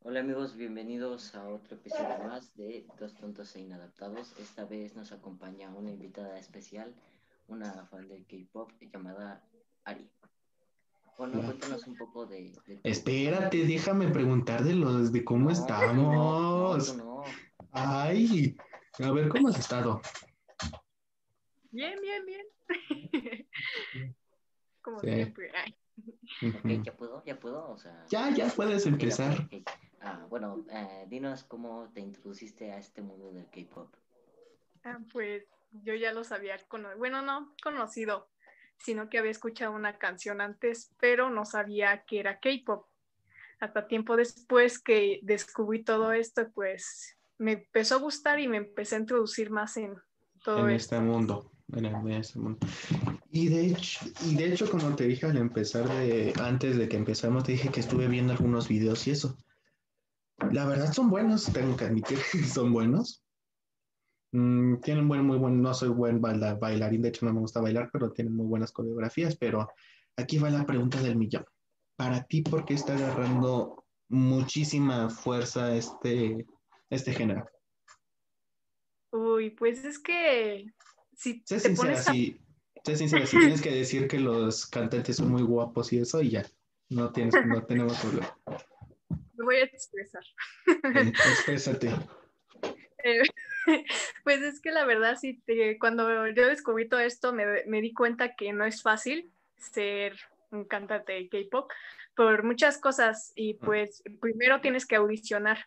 Hola amigos, bienvenidos a otro episodio más de Dos Tontos e Inadaptados. Esta vez nos acompaña una invitada especial, una fan del K-pop llamada Ari. Bueno, cuéntanos un poco de... Espérate, déjame preguntar de los de cómo estamos. No, Ay, a ver, ¿cómo has estado? Bien, bien, bien. Como siempre. ¿Ya puedo? ¿Ya puedo? O sea, ya, ya puedes empezar. Ah, bueno, eh, dinos cómo te introduciste a este mundo del K-pop. Ah, pues yo ya los había conocido, bueno, no conocido, sino que había escuchado una canción antes, pero no sabía que era K-pop. Hasta tiempo después que descubrí todo esto, pues me empezó a gustar y me empecé a introducir más en todo en este mundo. En este mundo. Y de hecho, y de hecho, como te dije al empezar de, antes de que empezamos, te dije que estuve viendo algunos videos y eso. La verdad son buenos, tengo que admitir que son buenos. Mm, tienen buen, muy buen, no soy buen bailarín, de hecho no me gusta bailar, pero tienen muy buenas coreografías, pero aquí va la pregunta del millón. Para ti, ¿por qué está agarrando muchísima fuerza este, este género? Uy, pues es que si sé te pones Sé sincera, si tienes que decir que los cantantes son muy guapos y eso, y ya, no, tienes, no tenemos problema. Me voy a expresar. exprésate. Eh, pues es que la verdad, sí, cuando yo descubrí todo esto, me, me di cuenta que no es fácil ser un cantante de K-pop por muchas cosas y ah. pues primero tienes que audicionar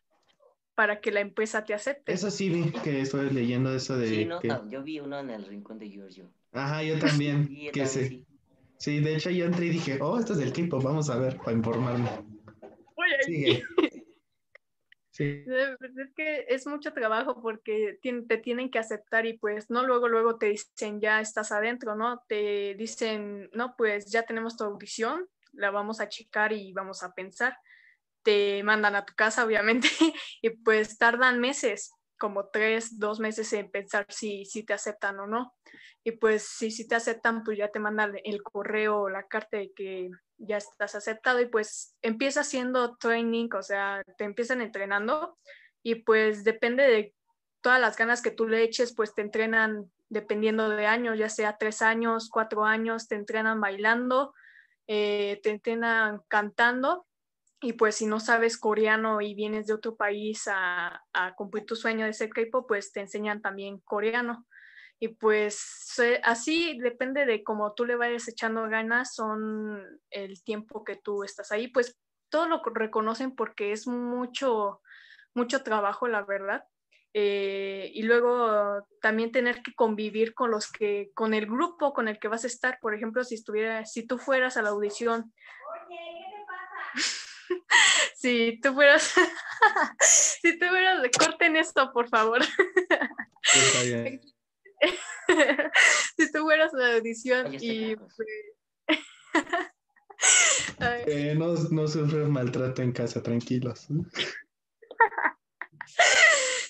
para que la empresa te acepte. Eso sí vi que estoy leyendo eso de Sí, no, yo vi uno en el rincón de Giorgio. Ajá, yo también. que sí. sí. de hecho yo entré y dije, oh, esto es del tiempo, vamos a ver, para informarme. Oye, Sigue. Sí. Es que es mucho trabajo porque te tienen que aceptar y pues no luego, luego te dicen ya estás adentro, ¿no? Te dicen, no, pues ya tenemos tu audición, la vamos a checar y vamos a pensar. Te mandan a tu casa, obviamente, y pues tardan meses como tres, dos meses en pensar si, si te aceptan o no. Y pues si, si te aceptan, pues ya te mandan el correo o la carta de que ya estás aceptado y pues empieza haciendo training, o sea, te empiezan entrenando y pues depende de todas las ganas que tú le eches, pues te entrenan dependiendo de años, ya sea tres años, cuatro años, te entrenan bailando, eh, te entrenan cantando y pues si no sabes coreano y vienes de otro país a, cumplir tu sueño de ser K-pop, pues te enseñan también coreano. Y pues así depende de cómo tú le vayas echando ganas, son el tiempo que tú estás ahí. Pues todo lo reconocen porque es mucho, mucho trabajo, la verdad. Eh, y luego también tener que convivir con los que, con el grupo con el que vas a estar. Por ejemplo, si estuviera, si tú fueras a la audición. si tú fueras, si tú fueras, corten esto, por favor. Está bien. si tú fueras a la audición y... eh, no, no sufres maltrato en casa, tranquilos.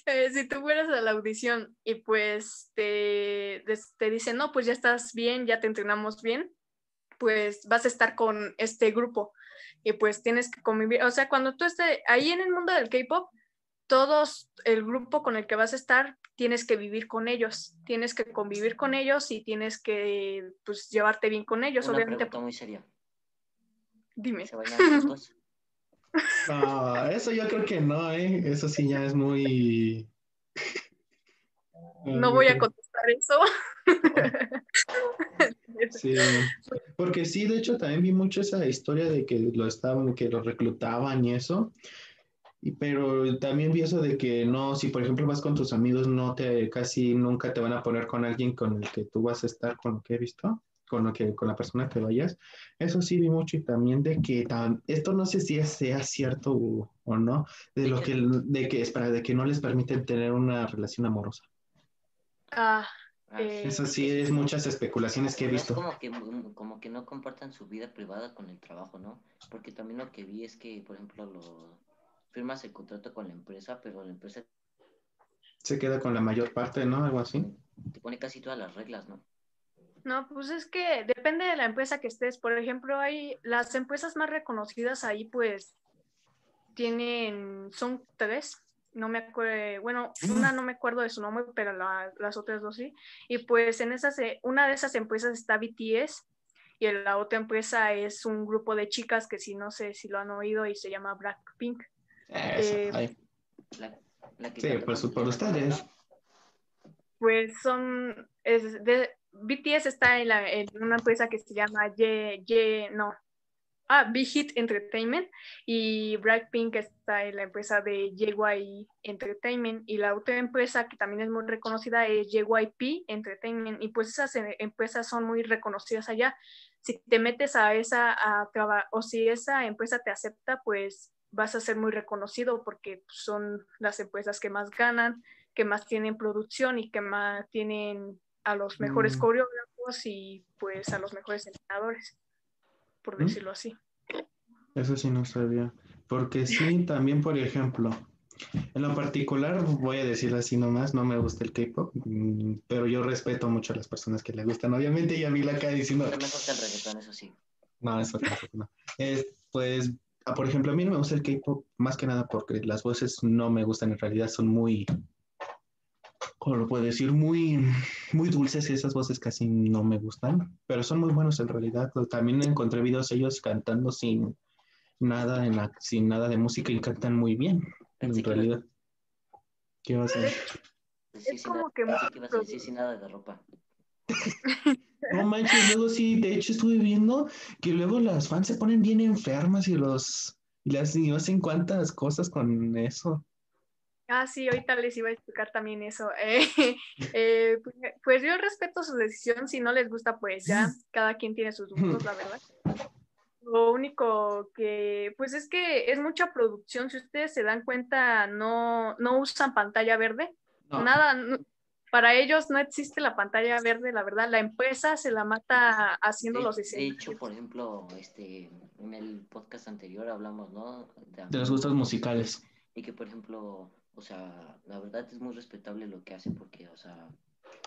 Eh, si tú fueras a la audición y pues te, te dicen, no, pues ya estás bien, ya te entrenamos bien, pues vas a estar con este grupo y pues tienes que convivir, o sea, cuando tú estés ahí en el mundo del K-Pop, todos, el grupo con el que vas a estar, tienes que vivir con ellos, tienes que convivir con ellos y tienes que, pues, llevarte bien con ellos, Una obviamente. Pregunta muy seria. Dime. ¿Se bailan los No, eso yo creo que no, ¿eh? Eso sí ya es muy... No voy a contestar eso. Sí, porque sí, de hecho también vi mucho esa historia de que lo estaban, que lo reclutaban y eso. Y, pero también vi eso de que no, si por ejemplo vas con tus amigos, no te, casi nunca te van a poner con alguien con el que tú vas a estar, con lo que he visto, con lo que, con la persona que vayas. Eso sí vi mucho y también de que esto no sé si sea cierto o, no, de lo que, de que, espera, de que no les permiten tener una relación amorosa. Ah, Ah, Eso sí, es muchas especulaciones que he visto. Es como que, mm, como que no compartan su vida privada con el trabajo, ¿no? Porque también lo que vi es que, por ejemplo, lo firmas el contrato con la empresa, pero la empresa se queda con la mayor parte, ¿no? Algo así. Te pone casi todas las reglas, ¿no? No, pues es que depende de la empresa que estés. Por ejemplo, hay las empresas más reconocidas ahí, pues tienen, son tres, no me acuerdo, bueno, una no me acuerdo de su nombre, pero las otras dos sí. Y pues en esas, una de esas empresas está BTS y la otra empresa es un grupo de chicas que si no sé si lo han oído y se llama Blackpink. Eh, sí, pues por ustedes. Pues son, es de, BTS está en, la, en, una empresa que se llama Ye, Ye, no, ah, Big Hit Entertainment y Blackpink está en la empresa de JY Entertainment y la otra empresa que también es muy reconocida es JYP Entertainment y pues esas eh, empresas son muy reconocidas allá. Si te metes a esa a o si esa empresa te acepta, pues vas a ser muy reconocido porque son las empresas que más ganan, que más tienen producción y que más tienen a los mejores mm. coreógrafos y pues a los mejores entrenadores por ¿Mm? decirlo así. Eso sí no sabía. Porque sí, también, por ejemplo, en lo particular, voy a decir así nomás, no me gusta el K-pop, mm, pero yo respeto mucho a las personas que le gustan, obviamente, y a mí la acá diciendo. No me gusta el reggaetón, eso sí. No, eso no. pues, ah, por ejemplo, a mí no me gusta el K-pop más que nada porque las voces no me gustan, en realidad son muy como lo puedo decir, muy, muy dulces esas voces casi no me gustan, pero son muy buenos en realidad. También encontré videos ellos cantando sin nada, en la, sin nada de música y cantan muy bien, en realidad. ¿Qué vas a decir? es como que a decir sin nada de ropa. no manches, luego sí, de hecho estuve viendo que luego las fans se ponen bien enfermas y los y las y hacen cuantas cosas con eso. Ah, sí, ahorita les iba a explicar también eso. Eh, eh, pues, pues yo respeto su decisión, si no les gusta, pues ya, cada quien tiene sus gustos, la verdad. Lo único que, pues es que es mucha producción, si ustedes se dan cuenta, no, no usan pantalla verde, nada, para ellos no existe la pantalla verde, la verdad, la empresa se la mata haciendo los diseños. De hecho, por ejemplo, este, en el podcast anterior hablamos, ¿no? de los gustos musicales. Y que, por ejemplo, o sea, la verdad es muy respetable lo que hace porque, o sea,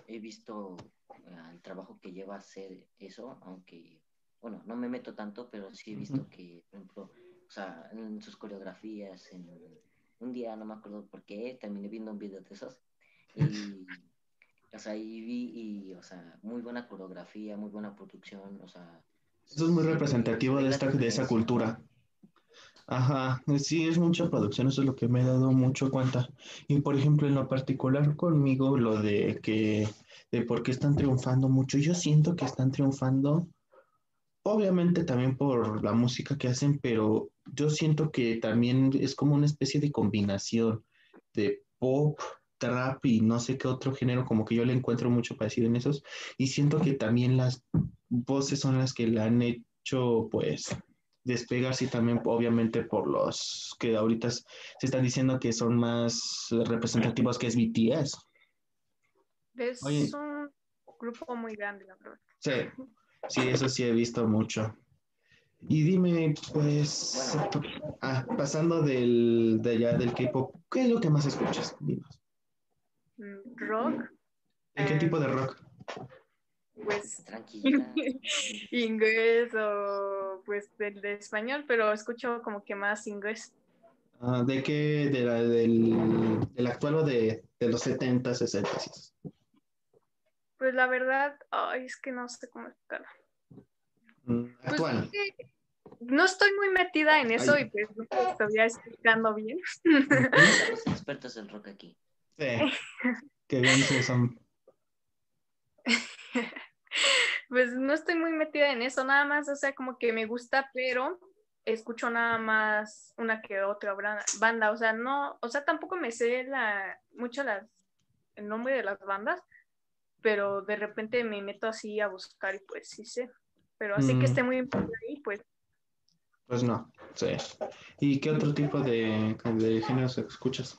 he visto eh, el trabajo que lleva a hacer eso, aunque, bueno, no me meto tanto, pero sí he visto que, por ejemplo, o sea, en sus coreografías, en un día, no me acuerdo por qué, terminé viendo un video de esos, y, o sea, y vi, y, o sea, muy buena coreografía, muy buena producción, o sea... Eso es muy representativo de, esta, de esa cultura. Ajá, sí, es mucha producción, eso es lo que me he dado mucho cuenta. Y por ejemplo, en lo particular conmigo, lo de que, de por qué están triunfando mucho, yo siento que están triunfando, obviamente también por la música que hacen, pero yo siento que también es como una especie de combinación de pop, trap y no sé qué otro género, como que yo le encuentro mucho parecido en esos, y siento que también las voces son las que le han hecho, pues, despegar, sí, también obviamente por los que ahorita se están diciendo que son más representativos que es BTS. Es un grupo muy grande, la verdad. Sí, sí, eso sí he visto mucho. Y dime, pues, ah, pasando del, de allá del K-pop, ¿qué es lo que más escuchas? Mm, rock. ¿De qué tipo de rock? pues inglés o pues del de español, pero escucho como que más inglés. Ah, ¿De qué? ¿De la, del, del, actual o de, de los 70, 60? Pues la verdad, ay, es que no sé cómo explicarlo. Mm, pues actual. no estoy muy metida en eso y pues no estoy explicando bien. Los expertos en rock aquí. Sí. Qué bien que son. pues no estoy muy metida en eso, nada más, o sea, como que me gusta, pero escucho nada más una que otra banda, o sea, no, o sea, tampoco me sé la, mucho las, el nombre de las bandas, pero de repente me meto así a buscar y pues sí sé, pero así que mm. esté muy ahí, pues. Pues no, sí. ¿Y qué otro tipo de, de géneros escuchas?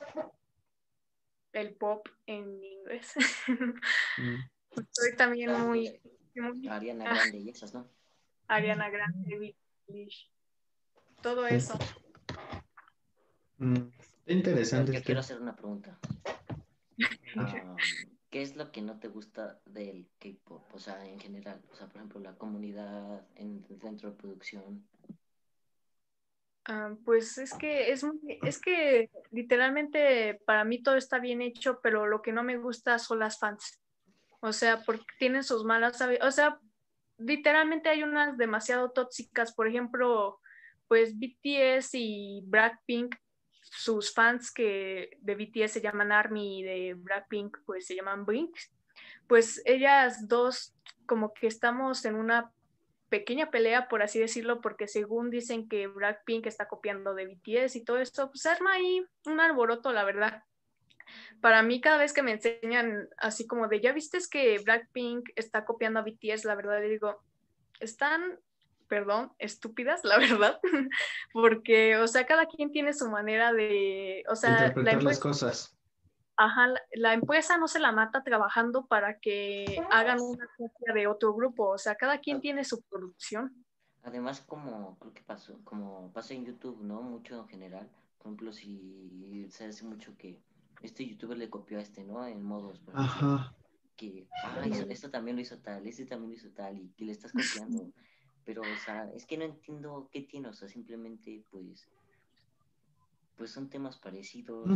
El pop en inglés. Mm. Estoy también muy Ariana Grande y esas, ¿no? Ariana Grande, todo eso. Mm, interesante. Yo quiero hacer una pregunta. ¿Qué es lo que no te gusta del K-pop? O sea, en general, o sea, por ejemplo, la comunidad en, dentro de producción. Ah, pues es que es, es que literalmente para mí todo está bien hecho, pero lo que no me gusta son las fans. O sea, porque tienen sus malas, o sea, literalmente hay unas demasiado tóxicas, por ejemplo, pues BTS y Blackpink, sus fans que de BTS se llaman ARMY y de Blackpink pues se llaman Blink, pues ellas dos como que estamos en una pequeña pelea, por así decirlo, porque según dicen que Blackpink está copiando de BTS y todo esto, pues arma ahí un alboroto, la verdad. Para mí, cada vez que me enseñan así como de, ya viste que Blackpink está copiando a BTS, la verdad, le digo, están, perdón, estúpidas, la verdad, porque, o sea, cada quien tiene su manera de, o sea, interpretar las cosas ajá, la empresa no se la mata trabajando para que hagan una copia de otro grupo, o sea, cada quien tiene su producción. Además, como creo que pasó, como pasa en YouTube, ¿no? Mucho en general. Por ejemplo, si se hace mucho que este youtuber le copió a este, ¿no? En modos, Ajá. que, ah, esto también lo hizo tal, este también lo hizo tal, y que le estás copiando. Pero, o sea, es que no entiendo qué tiene, o sea, simplemente, pues, pues son temas parecidos.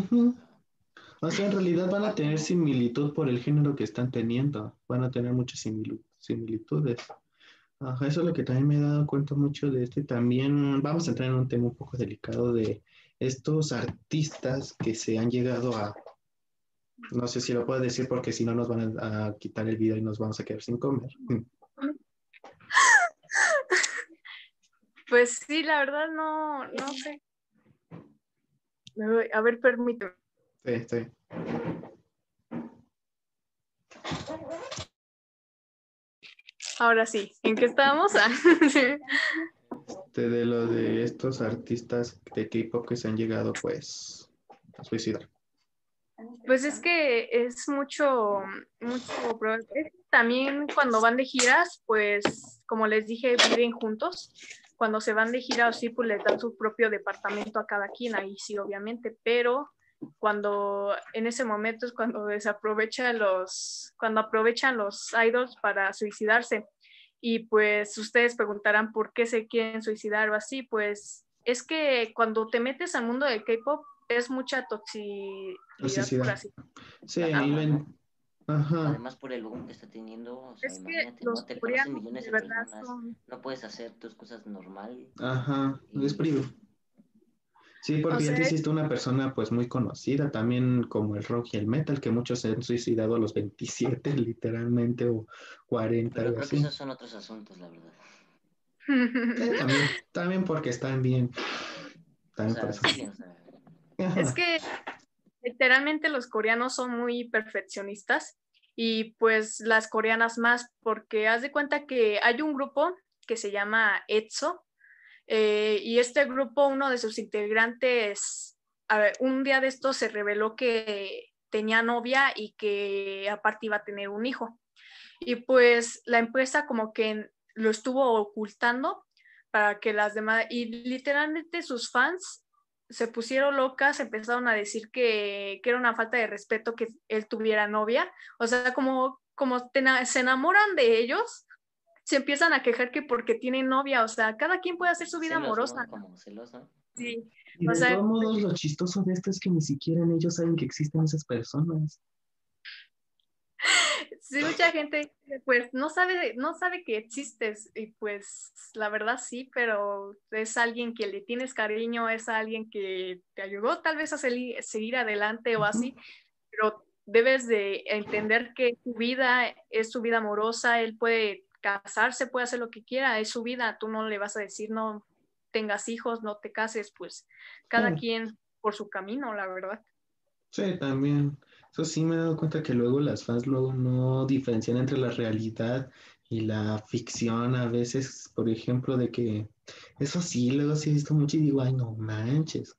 O sea, en realidad van a tener similitud por el género que están teniendo. Van a tener muchas similitudes. Ajá, eso es lo que también me he dado cuenta mucho de esto. Y también vamos a entrar en un tema un poco delicado de estos artistas que se han llegado a. No sé si lo puedo decir porque si no nos van a, quitar el video y nos vamos a quedar sin comer. Pues sí, la verdad no, no sé. A ver, permíteme. Sí, sí. Ahora sí, ¿en qué estábamos? Este, de lo de estos artistas de K-pop que se han llegado pues a suicidar. Pues es que es mucho, mucho, también cuando van de giras, pues como les dije, viven juntos. Cuando se van de gira, sí, pues les dan su propio departamento a cada quien, ahí sí, obviamente, pero cuando en ese momento es cuando desaprovechan los, cuando aprovechan los idols para suicidarse. Y pues ustedes preguntarán por qué se quieren suicidar o así, pues es que cuando te metes al mundo del K-pop es mucha toxicidad, Sí, Además por el boom que está teniendo, o sea, imagínate, no te millones de, personas, no puedes hacer tus cosas normal. Ajá, es frío. Sí, porque ya te hiciste una persona pues muy conocida, también como el rock y el metal, que muchos se han suicidado a los 27 literalmente o 40. Pero creo que esos son otros asuntos, la verdad. también, porque están bien. También Es que literalmente los coreanos son muy perfeccionistas y pues las coreanas más, porque haz de cuenta que hay un grupo que se llama ETSO, eh, y este grupo, uno de sus integrantes, un día de esto se reveló que tenía novia y que aparte iba a tener un hijo. Y pues la empresa como que lo estuvo ocultando para que las demás, y literalmente sus fans se pusieron locas, empezaron a decir que, que era una falta de respeto que él tuviera novia. O sea, como, como se enamoran de ellos, se empiezan a quejar que porque tienen novia, o sea, cada quien puede hacer su vida amorosa. Como celoso. Sí. Y de todos modos, lo chistoso de esto es que ni siquiera ellos saben que existen esas personas. Sí, mucha gente pues no sabe, no sabe que existes y pues la verdad sí, pero es alguien que le tienes cariño, es alguien que te ayudó tal vez a seguir adelante o así, pero debes de entender que tu vida es su vida amorosa, él puede casarse, puede hacer lo que quiera, es su vida, tú no le vas a decir no tengas hijos, no te cases, pues cada quien por su camino, la verdad. Sí, también. Eso sí me he dado cuenta que luego las fans luego no diferencian entre la realidad y la ficción a veces, por ejemplo, de que eso sí, luego sí he visto mucho y digo, ay, no manches.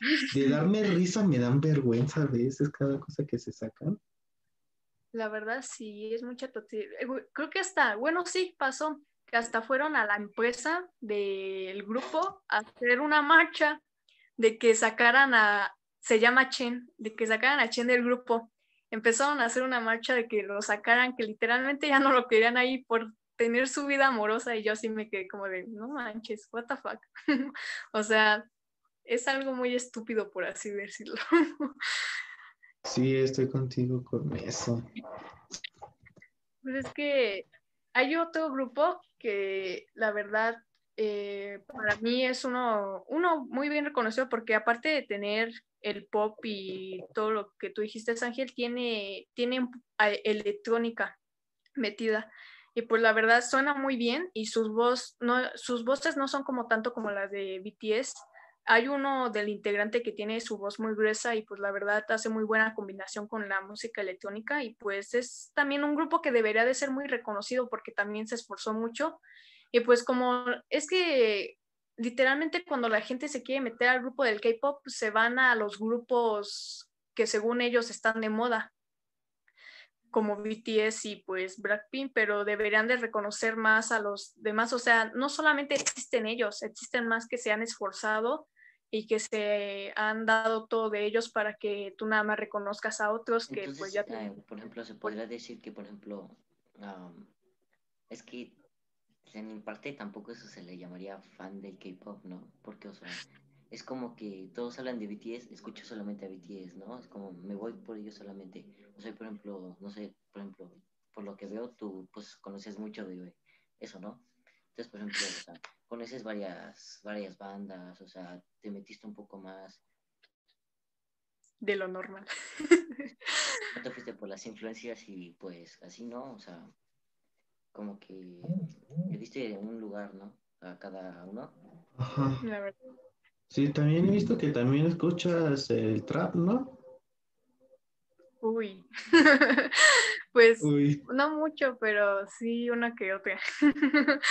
De darme risa me dan vergüenza a veces cada cosa que se sacan. La verdad sí, es mucha. Eh, creo que hasta, bueno, sí, pasó, que hasta fueron a la empresa del grupo a hacer una marcha de que sacaran a, se llama Chen, de que sacaran a Chen del grupo. Empezaron a hacer una marcha de que lo sacaran, que literalmente ya no lo querían ahí por tener su vida amorosa y yo así me quedé como de, no manches, what the fuck. o sea, es algo muy estúpido por así decirlo. sí, estoy contigo con eso. Pues es que hay otro grupo que la verdad eh, para mí es uno, uno muy bien reconocido porque aparte de tener el pop y todo lo que tú dijiste, Ángel, tiene, tiene electrónica metida. Y pues la verdad suena muy bien y sus, voz, no, sus voces no son como tanto como las de BTS. Hay uno del integrante que tiene su voz muy gruesa y pues la verdad hace muy buena combinación con la música electrónica y pues es también un grupo que debería de ser muy reconocido porque también se esforzó mucho. Y pues como es que literalmente cuando la gente se quiere meter al grupo del K-Pop, se van a los grupos que según ellos están de moda, como BTS y pues Blackpink, pero deberían de reconocer más a los demás. O sea, no solamente existen ellos, existen más que se han esforzado y que se han dado todo de ellos para que tú nada más reconozcas a otros que pues ya... Eh, por ejemplo, se podría decir que, por ejemplo, es que en mi parte tampoco eso se le llamaría fan del K-pop, ¿no? Porque, o sea, es como que todos hablan de BTS, escucho solamente a BTS, ¿no? Es como me voy por ellos solamente. O sea, por ejemplo, no sé, por ejemplo, por lo que veo, tú pues conoces mucho de eso, ¿no? Entonces, por ejemplo, o sea, conoces varias, varias bandas, o sea, te metiste un poco más. De lo normal. no te fuiste por las influencias y pues así, ¿no? O sea, como que le diste un lugar, ¿no? A cada uno. Ajá. Sí, también he visto que también escuchas el trap, ¿no? Uy, pues no mucho, pero sí una que otra.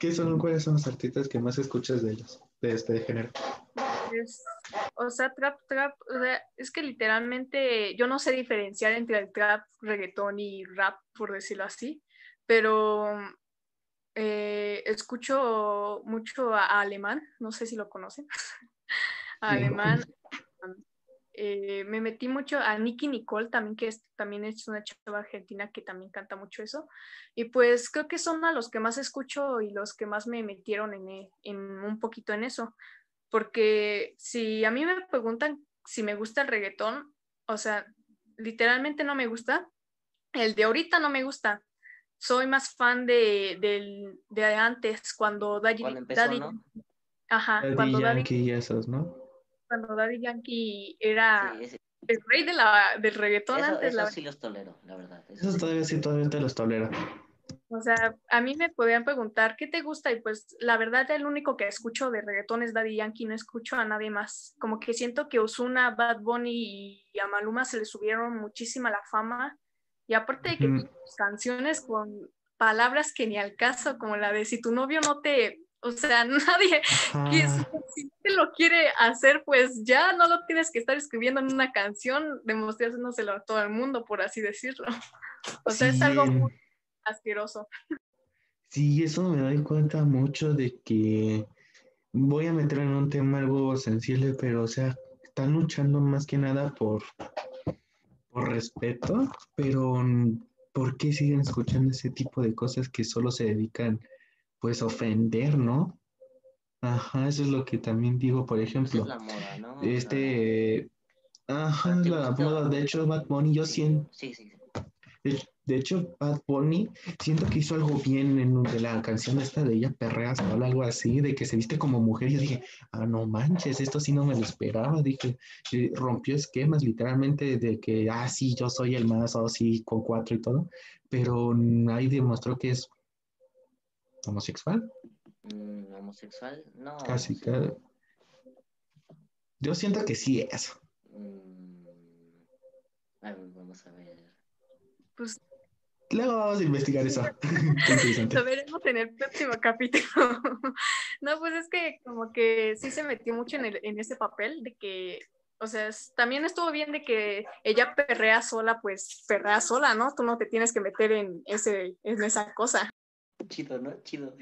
¿Qué son, cuáles son los artistas que más escuchas de ellos, de este género? o sea, trap, trap, o sea, es que literalmente yo no sé diferenciar entre el trap, reggaetón y rap, por decirlo así pero eh, escucho mucho a, alemán, no sé si lo conocen, alemán. Eh, me metí mucho a Nicky Nicole también, que es, también es una chava argentina que también canta mucho eso. Y pues creo que son a los que más escucho y los que más me metieron en, e, en un poquito en eso. Porque si a mí me preguntan si me gusta el reggaetón, o sea, literalmente no me gusta. El de ahorita no me gusta, soy más fan de, de, antes, cuando Daddy, Daddy Ajá, cuando Yankee Daddy, y ¿no? Cuando Daddy Yankee era el rey de la, del reggaetón antes. Eso sí los tolero, la verdad. Eso, todavía sí, todavía te los tolero. O sea, a mí me podían preguntar, ¿qué te gusta? Y pues la verdad el único que escucho de reggaetón es Daddy Yankee, no escucho a nadie más. Como que siento que Osuna, Bad Bunny y a Maluma se le subieron muchísima la fama y aparte de que canciones con palabras que ni al caso, como la de si tu novio no te, o sea, nadie, que si te lo quiere hacer, pues ya no lo tienes que estar escribiendo en una canción, demostrándoselo a todo el mundo, por así decirlo. O sea, es algo muy asqueroso. Sí, eso me doy cuenta mucho de que voy a meter en un tema algo sensible, pero o sea, están luchando más que nada por por respeto, pero ¿por qué siguen escuchando ese tipo de cosas que solo se dedican pues ofender, ¿no? Ajá, eso es lo que también digo, por ejemplo. la moda, ¿no? Este, ajá, la moda, de hecho Bad Bunny yo siento. Sí, sí, de hecho, Bad Bunny siento que hizo algo bien en de la canción esta de ella perreas o algo así, de que se viste como mujer. Y yo dije, ah, no manches, esto sí no me lo esperaba. Dije, rompió esquemas literalmente de que, ah, sí, yo soy el más, o sí, con cuatro y todo. Pero ahí demostró que es homosexual. Mm, homosexual, no. Casi, claro. Yo siento que sí es. Mm, vamos a ver. Pues Luego vamos a investigar eso. Lo veremos en el próximo capítulo. no, pues es que como que sí se metió mucho en, el, en ese papel de que, o sea, también estuvo bien de que ella perrea sola, pues perrea sola, ¿no? Tú no te tienes que meter en, ese, en esa cosa. Chido, ¿no? Chido.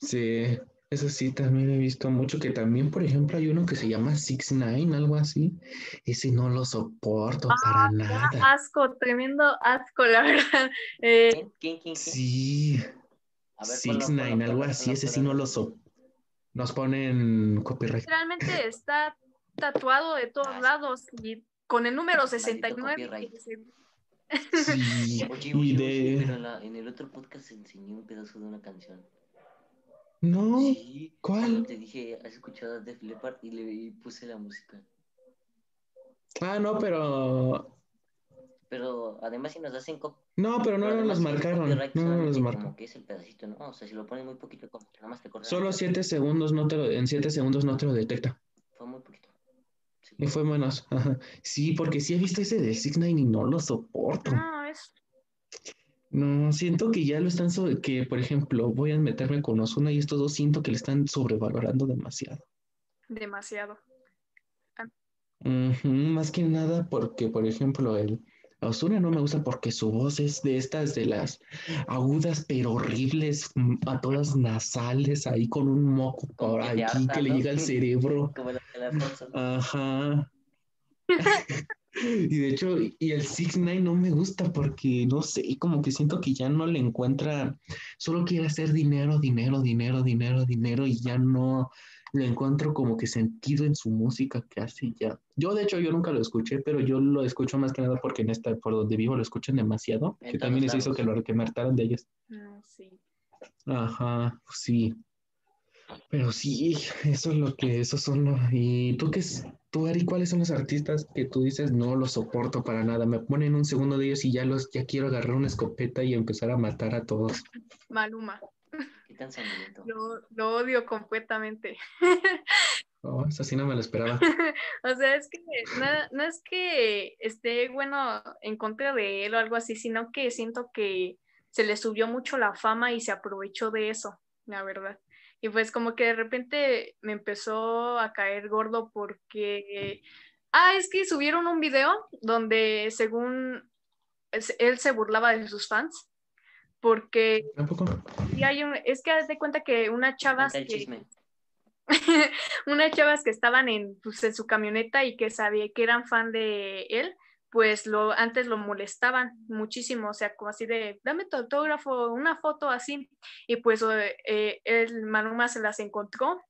Sí, Eso sí, también he visto mucho que también, por ejemplo, hay uno que se llama Six Nine, algo así. Ese no lo soporto ah, para nada. Asco, tremendo asco, la verdad. Eh, sí. Six Nine, algo así. Ese sí no lo soporto. Nos ponen copyright. Realmente está tatuado de todos lados y con el número 69. Sí, oye, oye, de... pero en, el otro podcast enseñé un pedazo de una canción. No, sí, ¿cuál? Te dije, ¿has escuchado a Def Leppard? Y le puse la música. Ah, no, pero... Pero además si nos hacen... No, pero no nos marcaron. No nos los marcaron. Como que es el pedacito, ¿no? O sea, si lo pones muy poquito, nada más te corta. Solo siete segundos, no te lo, en siete segundos no te lo detecta. Fue muy poquito. Y fue menos. Sí, porque sí he visto ese de Six Nine y no lo soporto. No, es... No, siento que ya lo están sobre, que por ejemplo voy a meterme con Osuna y estos dos siento que le están sobrevalorando demasiado. Demasiado. Ah. más que nada porque, por ejemplo, el Osuna no me gusta porque su voz es de estas de las agudas pero horribles, mm, a todas nasales, ahí con un moco por aquí que le llega al cerebro. Ajá. Y de hecho, y el Six Nine no me gusta porque no sé, como que siento que ya no le encuentra, solo quiere hacer dinero, dinero, dinero, dinero, dinero, y ya no le encuentro como que sentido en su música que hace ya. Yo, de hecho, yo nunca lo escuché, pero yo lo escucho más que nada porque en esta, por donde vivo, lo escuchan demasiado, que también les hizo que lo que me hartaran de ellos. Ah, sí. Ajá, sí. Pero sí, eso es lo que, eso son los... ¿Y tú qué es? Tú, Ari, ¿cuáles son los artistas que tú dices no los soporto para nada? Me ponen un segundo de ellos y ya los, ya quiero agarrar una escopeta y empezar a matar a todos. Maluma. ¿Qué tan lo, lo odio completamente. Oh, eso sí no me lo esperaba. o sea, es que no, no, es que esté bueno en contra de él o algo así, sino que siento que se le subió mucho la fama y se aprovechó de eso, la verdad. Y pues como que de repente me empezó a caer gordo porque, ah, es que subieron un video donde según él se burlaba de sus fans porque y hay un, es que haz de cuenta que unas chavas que unas chavas que estaban en, pues, en su camioneta y que sabía que eran fan de él pues lo, antes lo molestaban muchísimo, o sea, como así de, dame tu autógrafo, una foto así, y pues eh, el Maluma se las encontró,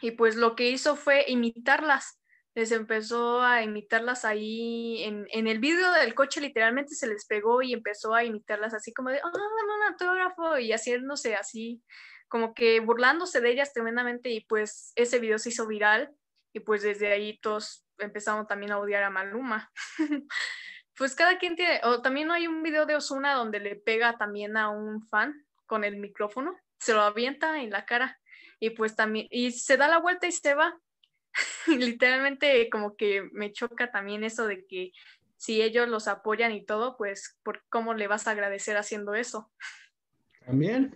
y pues lo que hizo fue imitarlas, les empezó a imitarlas ahí en, en el vídeo del coche, literalmente se les pegó y empezó a imitarlas así como de, oh, dame un autógrafo, y haciéndose así, como que burlándose de ellas tremendamente, y pues ese video se hizo viral, y pues desde ahí todos empezamos también a odiar a Maluma. pues cada quien tiene, o también hay un video de Osuna donde le pega también a un fan con el micrófono, se lo avienta en la cara y pues también, y se da la vuelta y se va. Literalmente como que me choca también eso de que si ellos los apoyan y todo, pues ¿por ¿cómo le vas a agradecer haciendo eso? También,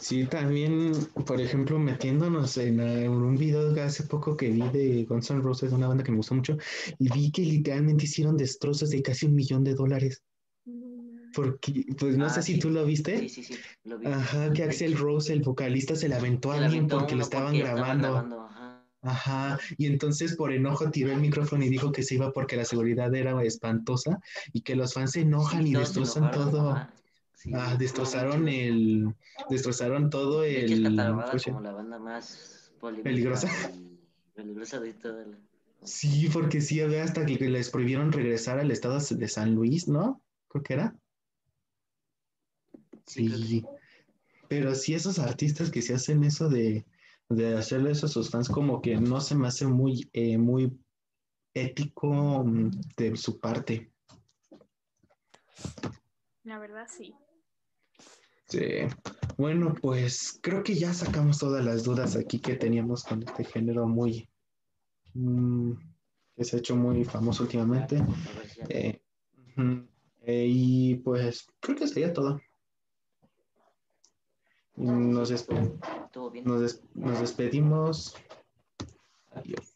Sí, también, por ejemplo, metiéndonos en, un video que hace poco que vi de Guns N' Roses, una banda que me gustó mucho, y vi que literalmente hicieron destrozos de casi un millón de dólares. Porque, pues no sé ah, si tú lo viste. Sí, sí, sí, lo vi. Ajá, que Axel Rose, el vocalista, se la aventó a alguien porque lo estaban grabando. Ajá. y entonces por enojo tiró el micrófono y dijo que se iba porque la seguridad era espantosa y que los fans se enojan y destrozan todo. Ah, destrozaron el. Destrozaron todo el. como la banda más peligrosa. Peligrosa de toda Sí, porque sí había hasta que les prohibieron regresar al estado de San Luis, ¿no? Creo que era. Sí. Pero sí, esos artistas que se hacen eso de, de hacerle eso a sus fans, como que no se me hace muy, eh, muy ético mm, de su parte. La verdad, sí. Sí. Bueno, pues creo que ya sacamos todas las dudas aquí que teníamos con este género muy mm, que se ha hecho muy famoso últimamente. Eh, eh, y pues creo que sería todo. Nos, nos, nos despedimos. Adiós.